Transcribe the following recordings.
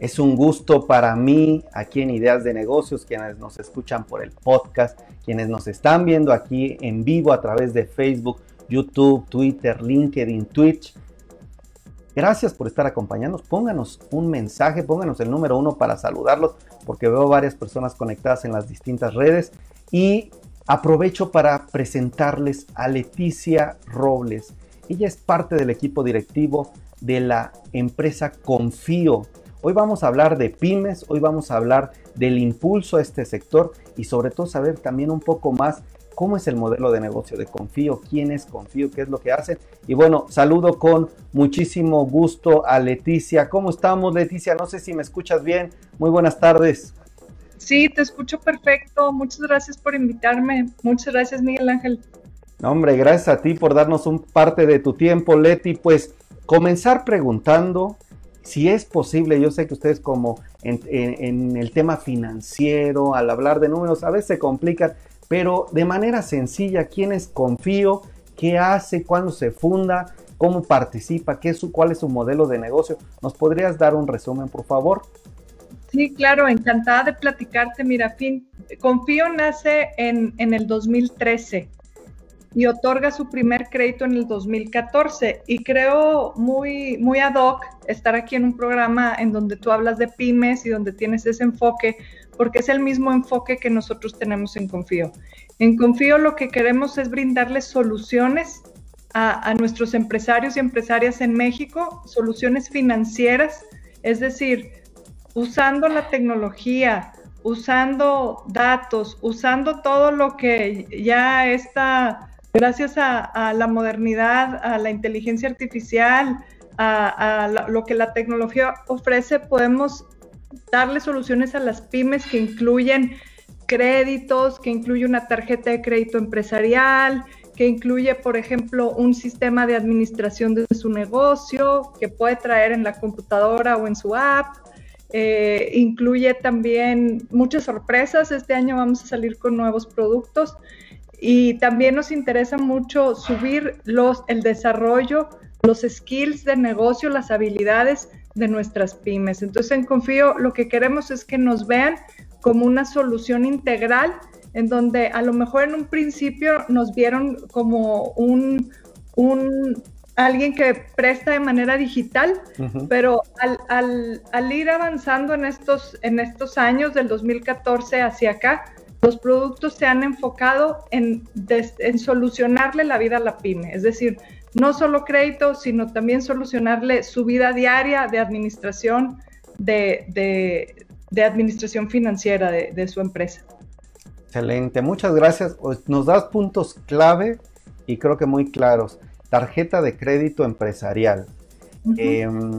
Es un gusto para mí aquí en Ideas de Negocios, quienes nos escuchan por el podcast, quienes nos están viendo aquí en vivo a través de Facebook, YouTube, Twitter, LinkedIn, Twitch. Gracias por estar acompañándonos. Pónganos un mensaje, pónganos el número uno para saludarlos, porque veo varias personas conectadas en las distintas redes. Y aprovecho para presentarles a Leticia Robles. Ella es parte del equipo directivo de la empresa Confío. Hoy vamos a hablar de pymes, hoy vamos a hablar del impulso a este sector y sobre todo saber también un poco más cómo es el modelo de negocio de Confío, quién es Confío, qué es lo que hacen. Y bueno, saludo con muchísimo gusto a Leticia. ¿Cómo estamos, Leticia? No sé si me escuchas bien. Muy buenas tardes. Sí, te escucho perfecto. Muchas gracias por invitarme. Muchas gracias, Miguel Ángel. hombre, gracias a ti por darnos un parte de tu tiempo, Leti. Pues comenzar preguntando si es posible, yo sé que ustedes como en, el tema financiero, al hablar de números, a veces se complican, pero de manera sencilla, ¿quién es Confío? ¿Qué hace? ¿Cuándo se funda? ¿Cómo participa? ¿Qué es su, ¿Cuál es su modelo de negocio? ¿Nos podrías dar un resumen, por favor? Sí, claro, encantada de platicarte. Mira, fin, Confío nace en, en el 2013 y otorga su primer crédito en el 2014. Y creo muy, muy ad hoc estar aquí en un programa en donde tú hablas de pymes y donde tienes ese enfoque, porque es el mismo enfoque que nosotros tenemos en Confío. En Confío lo que queremos es brindarles soluciones a, nuestros empresarios y empresarias en México, soluciones financieras, es decir, usando la tecnología, usando datos, usando todo lo que ya está, gracias a, la modernidad, a la inteligencia artificial, a, lo que la tecnología ofrece, podemos darle soluciones a las pymes que incluyen créditos, que incluye una tarjeta de crédito empresarial, que incluye, por ejemplo, un sistema de administración de su negocio que puede traer en la computadora o en su app. Eh, incluye también muchas sorpresas. Este año vamos a salir con nuevos productos y también nos interesa mucho subir los, el desarrollo, los skills de negocio, las habilidades de nuestras pymes. Entonces en Confío lo que queremos es que nos vean como una solución integral en donde a lo mejor en un principio nos vieron como un, un alguien que presta de manera digital, pero al, al, al, ir avanzando en estos, en estos años del 2014 hacia acá, los productos se han enfocado en, en solucionarle la vida a la pyme, es decir, no solo crédito, sino también solucionarle su vida diaria de administración, de, administración financiera de, su empresa. Excelente, muchas gracias. Pues, nos das puntos clave y creo que muy claros. Tarjeta de crédito empresarial. Em,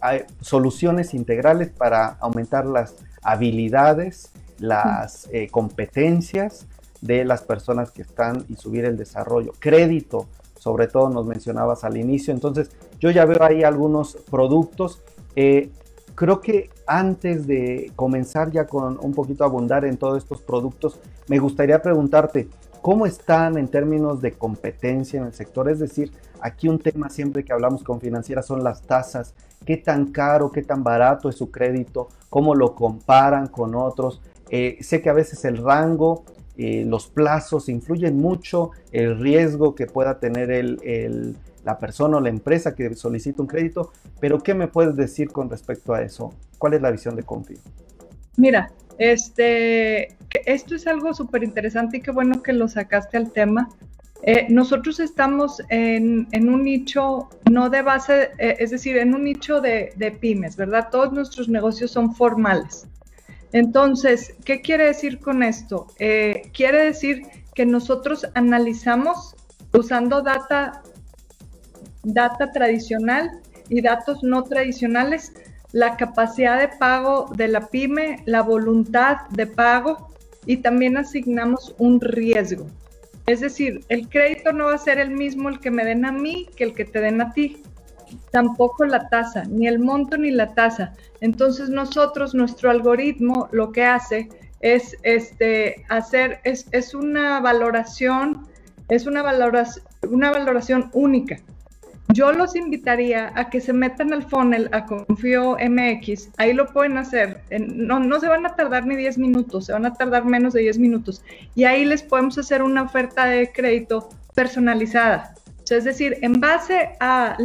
hay soluciones integrales para aumentar las habilidades, las eh, competencias de las personas que están y subir el desarrollo. Crédito, sobre todo nos mencionabas al inicio. Entonces, yo ya veo ahí algunos productos. Eh, creo que antes de comenzar ya con un poquito a abundar en todos estos productos, me gustaría preguntarte, ¿cómo están en términos de competencia en el sector? Es decir, aquí un tema siempre que hablamos con financieras son las tasas. ¿Qué tan caro, qué tan barato es su crédito? ¿Cómo lo comparan con otros? Eh, sé que a veces el rango eh, los plazos influyen mucho, el riesgo que pueda tener la persona o la empresa que solicita un crédito, pero ¿qué me puedes decir con respecto a eso? ¿Cuál es la visión de Confío? Mira, este, esto es algo súper interesante y qué bueno que lo sacaste al tema. Eh, nosotros estamos en, un nicho no de base, es decir, en un nicho de pymes, ¿verdad? Todos nuestros negocios son formales. Entonces, ¿qué quiere decir con esto? Eh, quiere decir que nosotros analizamos usando data, data tradicional y datos no tradicionales la capacidad de pago de la pyme, la voluntad de pago y también asignamos un riesgo. Es decir, el crédito no va a ser el mismo el que me den a mí que el que te den a ti tampoco la tasa, ni el monto ni la tasa. Entonces nosotros, nuestro algoritmo lo que hace es este, hacer, es, es una valoración, es una valoración, una valoración única. yo los invitaría a que se metan al funnel a Confío MX. Ahí lo pueden hacer. No, no se van a tardar ni 10 minutos, se van a tardar menos de 10 minutos. Y ahí les podemos hacer una oferta de crédito personalizada. Es decir, en base a,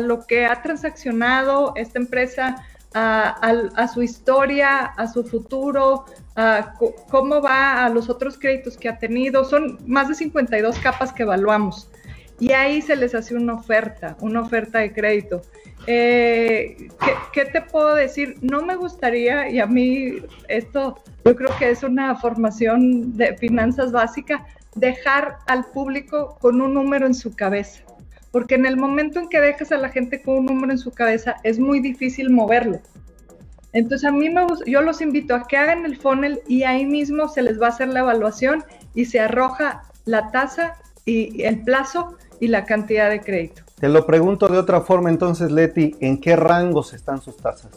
lo que ha transaccionado esta empresa, a, su historia, a su futuro, a cómo va a los otros créditos que ha tenido. Son más de 52 capas que evaluamos y ahí se les hace una oferta, una oferta de crédito. Eh, ¿qué, te puedo decir? No me gustaría, y a mí esto yo creo que es una formación de finanzas básica, dejar al público con un número en su cabeza. Porque en el momento en que dejas a la gente con un número en su cabeza, es muy difícil moverlo. Entonces a mí me yo los invito a que hagan el funnel y ahí mismo se les va a hacer la evaluación y se arroja la tasa y el plazo y la cantidad de crédito. Te lo pregunto de otra forma entonces, Leti, ¿en qué rangos están sus tasas?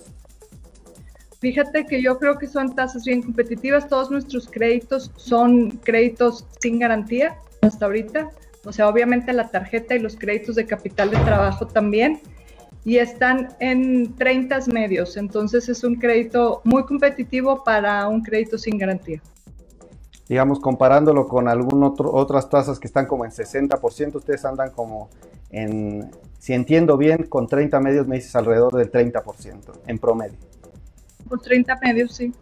Fíjate que yo creo que son tasas bien competitivas. Todos nuestros créditos son créditos sin garantía hasta ahorita. O sea, obviamente la tarjeta y los créditos de capital de trabajo también. Y están en 30 medios. Entonces es un crédito muy competitivo para un crédito sin garantía digamos, comparándolo con otro, otras tasas que están como en 60%, ustedes andan como en, si entiendo bien, con 30 medios me dices alrededor del 30% en promedio. Por 30 medios, sí.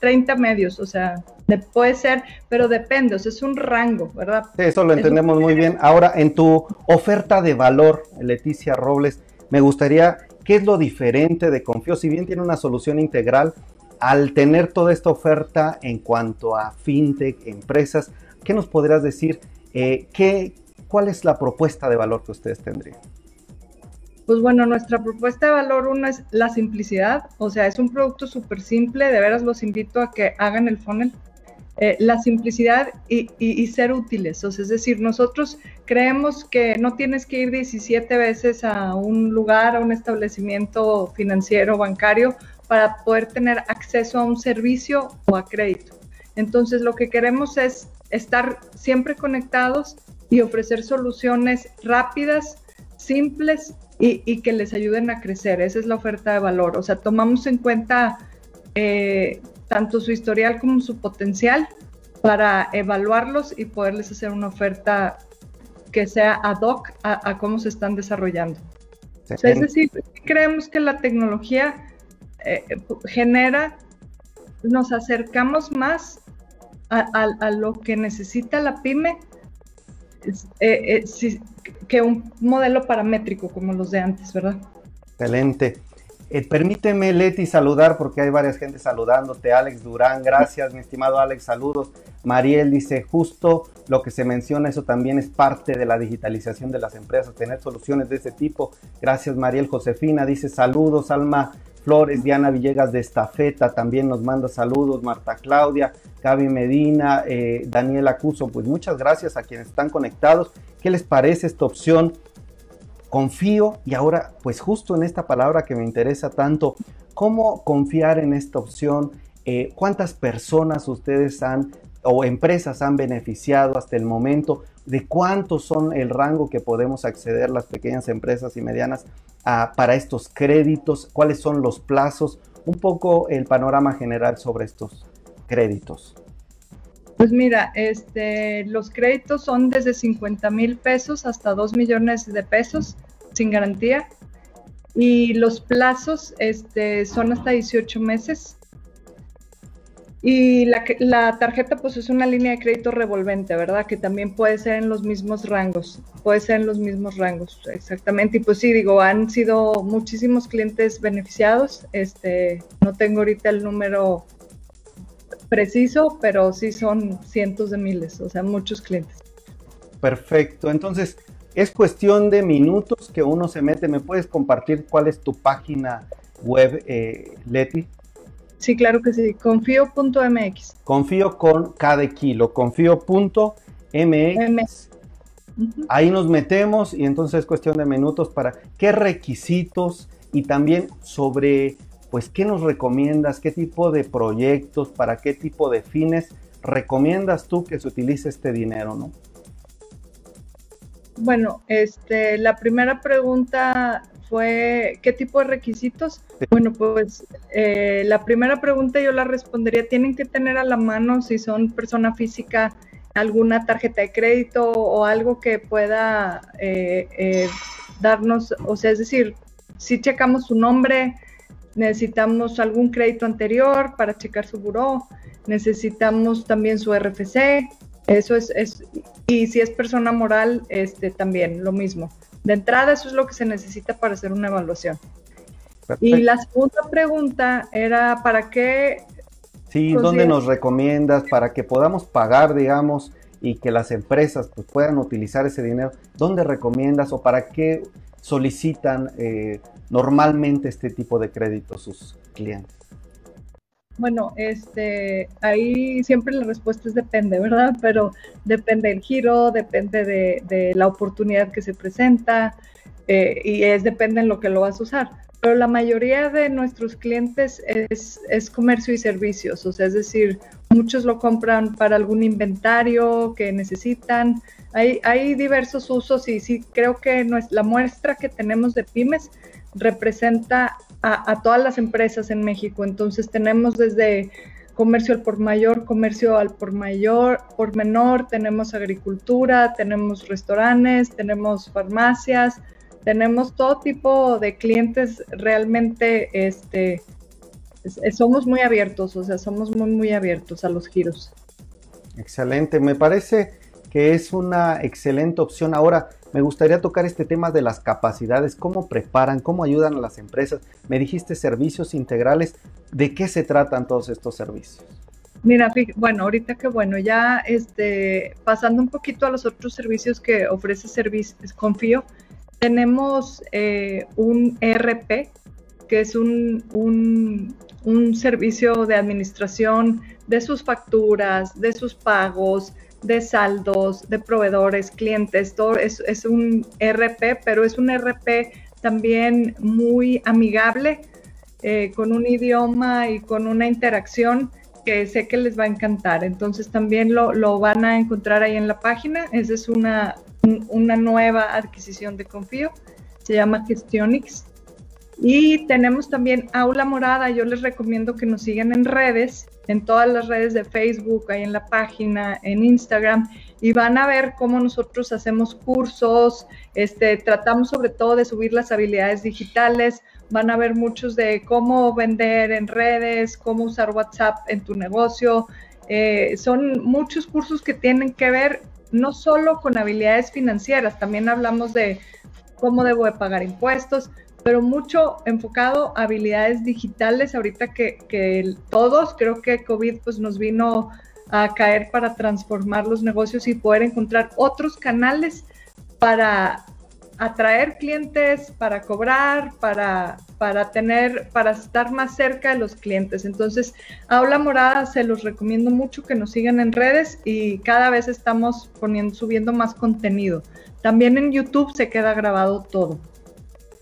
30 medios, o sea, puede ser, pero depende, o sea, es un rango, ¿verdad? Sí, eso lo entendemos muy bien. Ahora, en tu oferta de valor, Leticia Robles, me gustaría, ¿qué es lo diferente de Confío? Si bien tiene una solución integral, al tener toda esta oferta en cuanto a fintech, empresas, ¿qué nos podrías decir? Eh, ¿qué, ¿Cuál es la propuesta de valor que ustedes tendrían? Pues bueno, nuestra propuesta de valor uno es la simplicidad, o sea, es un producto súper simple, de veras los invito a que hagan el funnel. Eh, la simplicidad y, y, ser útiles, o sea, es decir, nosotros creemos que no tienes que ir 17 veces a un lugar, a un establecimiento financiero, bancario, para poder tener acceso a un servicio o a crédito. Entonces, lo que queremos es estar siempre conectados y ofrecer soluciones rápidas, simples y, que les ayuden a crecer. Esa es la oferta de valor. O sea, tomamos en cuenta eh, tanto su historial como su potencial para evaluarlos y poderles hacer una oferta que sea ad hoc a, cómo se están desarrollando. es decir, creemos que la tecnología eh, genera, nos acercamos más a, lo que necesita la pyme eh, eh, que un modelo paramétrico como los de antes, ¿verdad? Excelente. permíteme, Leti, saludar porque hay varias gente saludándote. Alex Durán, gracias, mi estimado Alex, saludos. Mariel dice, justo lo que se menciona, eso también es parte de la digitalización de las empresas, tener soluciones de ese tipo. Gracias, Mariel Josefina, dice, saludos, Alma Flores, Diana Villegas de Estafeta también nos manda saludos, Marta Claudia, Gaby Medina, eh, Daniel Acuso, pues muchas gracias a quienes están conectados. ¿Qué les parece esta opción? Confío y ahora, pues justo en esta palabra que me interesa tanto, ¿cómo confiar en esta opción? Eh, ¿Cuántas personas ustedes han o empresas han beneficiado hasta el momento? ¿De cuántos son el rango que podemos acceder las pequeñas empresas y medianas para estos créditos, cuáles son los plazos, un poco el panorama general sobre estos créditos. Pues mira, este, los créditos son desde 50 mil pesos hasta 2 millones de pesos sin garantía y los plazos este, son hasta 18 meses y la, tarjeta pues es una línea de crédito revolvente, ¿verdad? Que también puede ser en los mismos rangos, puede ser en los mismos rangos, exactamente. Y pues sí, digo, han sido muchísimos clientes beneficiados. Este, no tengo ahorita el número preciso, pero sí son cientos de miles, o sea, muchos clientes. Perfecto, entonces es cuestión de minutos que uno se mete. ¿Me puedes compartir cuál es tu página web, eh, Leti? Sí, claro que sí. Confío.mx. Confío con cada kilo. Confío.mx. Ahí nos metemos y entonces es cuestión de minutos para qué requisitos y también sobre, pues, qué nos recomiendas, qué tipo de proyectos, para qué tipo de fines recomiendas tú que se utilice este dinero, ¿no? Bueno, este, la primera pregunta fue ¿qué tipo de requisitos? Bueno, pues eh, la primera pregunta yo la respondería, tienen que tener a la mano si son persona física alguna tarjeta de crédito o algo que pueda eh, eh, darnos, o sea, es decir, si checamos su nombre, necesitamos algún crédito anterior para checar su buró, necesitamos también su RFC, eso es, es, y si es persona moral, este también lo mismo. De entrada, eso es lo que se necesita para hacer una evaluación. Y la segunda pregunta era, ¿para qué? Sí, ¿dónde nos recomiendas para que podamos pagar, digamos, y que las empresas pues, puedan utilizar ese dinero? ¿Dónde recomiendas o para qué solicitan eh, normalmente este tipo de crédito sus clientes? Bueno, este, ahí siempre la respuesta es depende, ¿verdad? Pero depende del giro, depende de, la oportunidad que se presenta eh, y es depende en lo que lo vas a usar. Pero la mayoría de nuestros clientes es, es comercio y servicios, o sea, es decir, muchos lo compran para algún inventario que necesitan. Hay, hay diversos usos y sí creo que la muestra que tenemos de pymes representa a, todas las empresas en México. Entonces tenemos desde comercio al por mayor, comercio al por mayor, por menor, tenemos agricultura, tenemos restaurantes, tenemos farmacias, tenemos todo tipo de clientes realmente, este, somos muy abiertos, o sea, somos muy, muy abiertos a los giros. Excelente, me parece que es una excelente opción. Ahora, me gustaría tocar este tema de las capacidades, cómo preparan, cómo ayudan a las empresas. Me dijiste servicios integrales, ¿de qué se tratan todos estos servicios? Mira, bueno, ahorita que bueno, ya este, pasando un poquito a los otros servicios que ofrece Servicios Confío, tenemos eh, un ERP, que es un, un, un servicio de administración de sus facturas, de sus pagos, de saldos, de proveedores, clientes, todo es, es un RP, pero es un RP también muy amigable, eh, con un idioma y con una interacción que sé que les va a encantar. Entonces también lo, lo van a encontrar ahí en la página. Esa es una, una nueva adquisición de Confío. Se llama Gestionix. Y tenemos también Aula Morada. Yo les recomiendo que nos sigan en redes en todas las redes de Facebook, ahí en la página, en Instagram, y van a ver cómo nosotros hacemos cursos, este, tratamos sobre todo de subir las habilidades digitales, van a ver muchos de cómo vender en redes, cómo usar WhatsApp en tu negocio. Eh, son muchos cursos que tienen que ver no solo con habilidades financieras, también hablamos de cómo debo de pagar impuestos, pero mucho enfocado a habilidades digitales, ahorita que, que todos, creo que COVID pues nos vino a caer para transformar los negocios y poder encontrar otros canales para atraer clientes, para cobrar, para, para tener, para estar más cerca de los clientes. Entonces, Aula Morada se los recomiendo mucho que nos sigan en redes y cada vez estamos poniendo, subiendo más contenido. También en YouTube se queda grabado todo.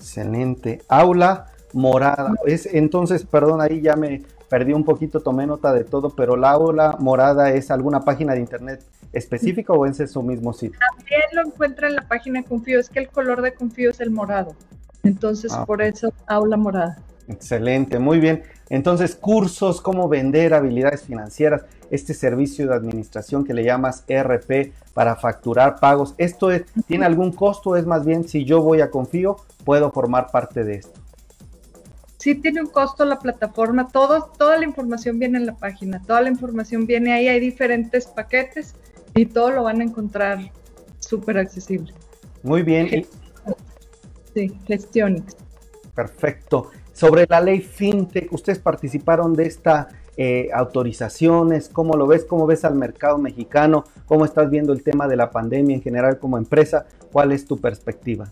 Excelente. Aula morada. Es, entonces, perdón, ahí ya me perdí un poquito, tomé nota de todo, pero la aula morada es alguna página de internet específica o es su mismo sitio? También lo encuentra en la página de Confío, es que el color de Confío es el morado. Entonces, ah, por eso, aula morada. Excelente, muy bien. Entonces, cursos, cómo vender habilidades financieras, este servicio de administración que le llamas ERP para facturar pagos. ¿Esto tiene algún costo? Es más bien, si yo voy a Confío, puedo formar parte de esto. Sí tiene un costo la plataforma, todo, toda la información viene en la página, toda la información viene ahí, hay diferentes paquetes y todo lo van a encontrar súper accesible. Muy bien. Sí, gestiones. Perfecto. Sobre la ley FinTech, ustedes participaron de esta eh, autorizaciones, ¿cómo lo ves? ¿Cómo ves al mercado mexicano? ¿Cómo estás viendo el tema de la pandemia en general como empresa? ¿Cuál es tu perspectiva?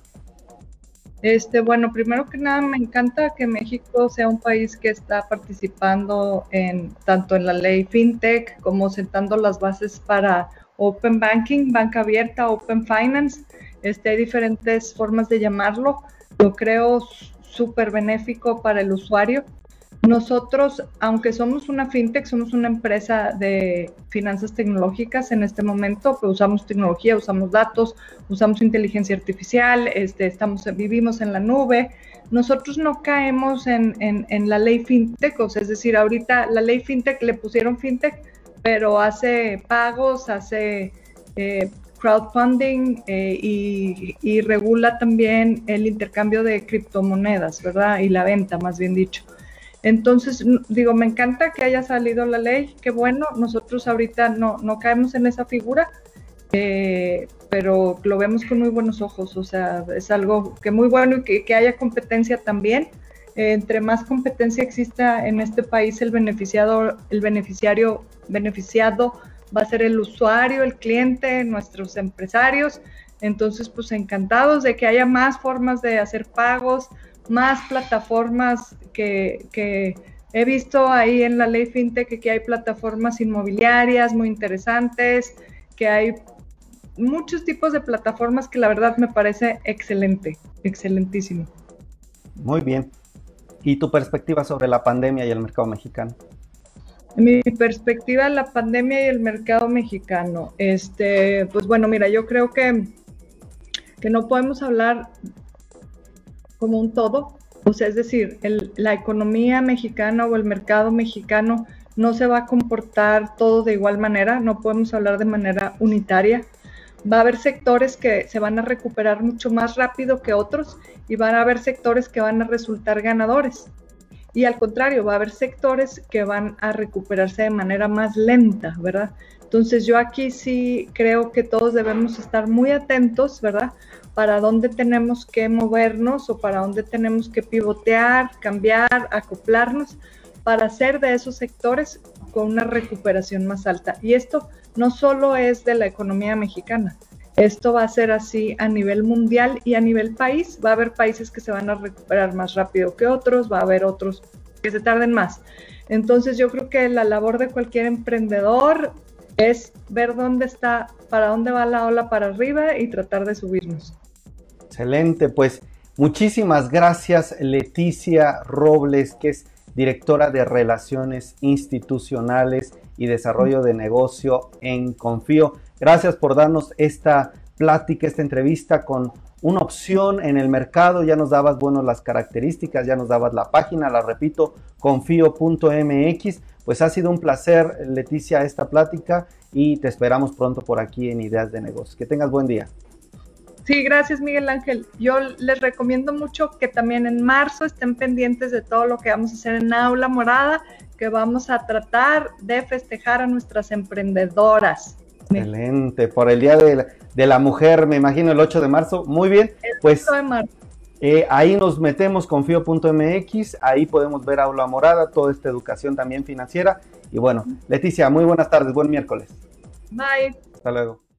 Este, bueno, primero que nada me encanta que México sea un país que está participando en tanto en la ley FinTech como sentando las bases para Open Banking, banca abierta, Open Finance. Este, hay diferentes formas de llamarlo. Lo creo súper benéfico para el usuario Nosotros, aunque somos una fintech, somos una empresa de finanzas tecnológicas en este momento, pues usamos tecnología, usamos datos, usamos inteligencia artificial, este, estamos, vivimos en la nube. Nosotros no caemos en, la ley fintech, o sea, es decir, ahorita la ley fintech le pusieron fintech, pero hace pagos, hace eh, crowdfunding eh, y regula también el intercambio de criptomonedas, ¿verdad? Y la venta, más bien dicho. Entonces, digo, me encanta que haya salido la ley, qué bueno, nosotros ahorita no, no caemos en esa figura, eh, pero lo vemos con muy buenos ojos, o sea, es algo que muy bueno y que, haya competencia también. Eh, entre más competencia exista en este país, el beneficiado, el beneficiario beneficiado va a ser el usuario, el cliente, nuestros empresarios. Entonces, pues encantados de que haya más formas de hacer pagos, más plataformas que, he visto ahí en la ley fintech que hay plataformas inmobiliarias muy interesantes, que hay muchos tipos de plataformas que la verdad me parece excelente, excelentísimo. Muy bien. ¿Y tu perspectiva sobre la pandemia y el mercado mexicano? Mi perspectiva de la pandemia y el mercado mexicano. Este, pues bueno, mira, yo creo que, que no podemos hablar como un todo. O sea, es decir, la economía mexicana o el mercado mexicano no se va a comportar todo de igual manera, no podemos hablar de manera unitaria. Va a haber sectores que se van a recuperar mucho más rápido que otros y van a haber sectores que van a resultar ganadores. Y al contrario, va a haber sectores que van a recuperarse de manera más lenta, ¿verdad? Entonces yo aquí sí creo que todos debemos estar muy atentos, ¿verdad? para dónde tenemos que movernos o para dónde tenemos que pivotear, cambiar, acoplarnos para hacer de esos sectores con una recuperación más alta. Y esto no solo es de la economía mexicana, esto va a ser así a nivel mundial y a nivel país. Va a haber países que se van a recuperar más rápido que otros, va a haber otros que se tarden más. Entonces yo creo que la labor de cualquier emprendedor es ver dónde está, para dónde va la ola para arriba y tratar de subirnos. Excelente, pues muchísimas gracias Leticia Robles, que es directora de Relaciones Institucionales y Desarrollo de Negocio en Confío. Gracias por darnos esta plática, esta entrevista con una opción en el mercado. Ya nos dabas, bueno, las características, ya nos dabas la página, la repito, confío.mx. Pues ha sido un placer, Leticia, esta plática y te esperamos pronto por aquí en Ideas de Negocios. Que tengas buen día. Sí, gracias Miguel Ángel. Yo les recomiendo mucho que también en marzo estén pendientes de todo lo que vamos a hacer en Aula Morada, que vamos a tratar de festejar a nuestras emprendedoras. Excelente, por el Día de la, Mujer, me imagino el 8 de marzo. Muy bien, pues eh, ahí nos metemos con fio.mx, ahí podemos ver Aula Morada, toda esta educación también financiera. Y bueno, Leticia, muy buenas tardes, buen miércoles. Bye. Hasta luego.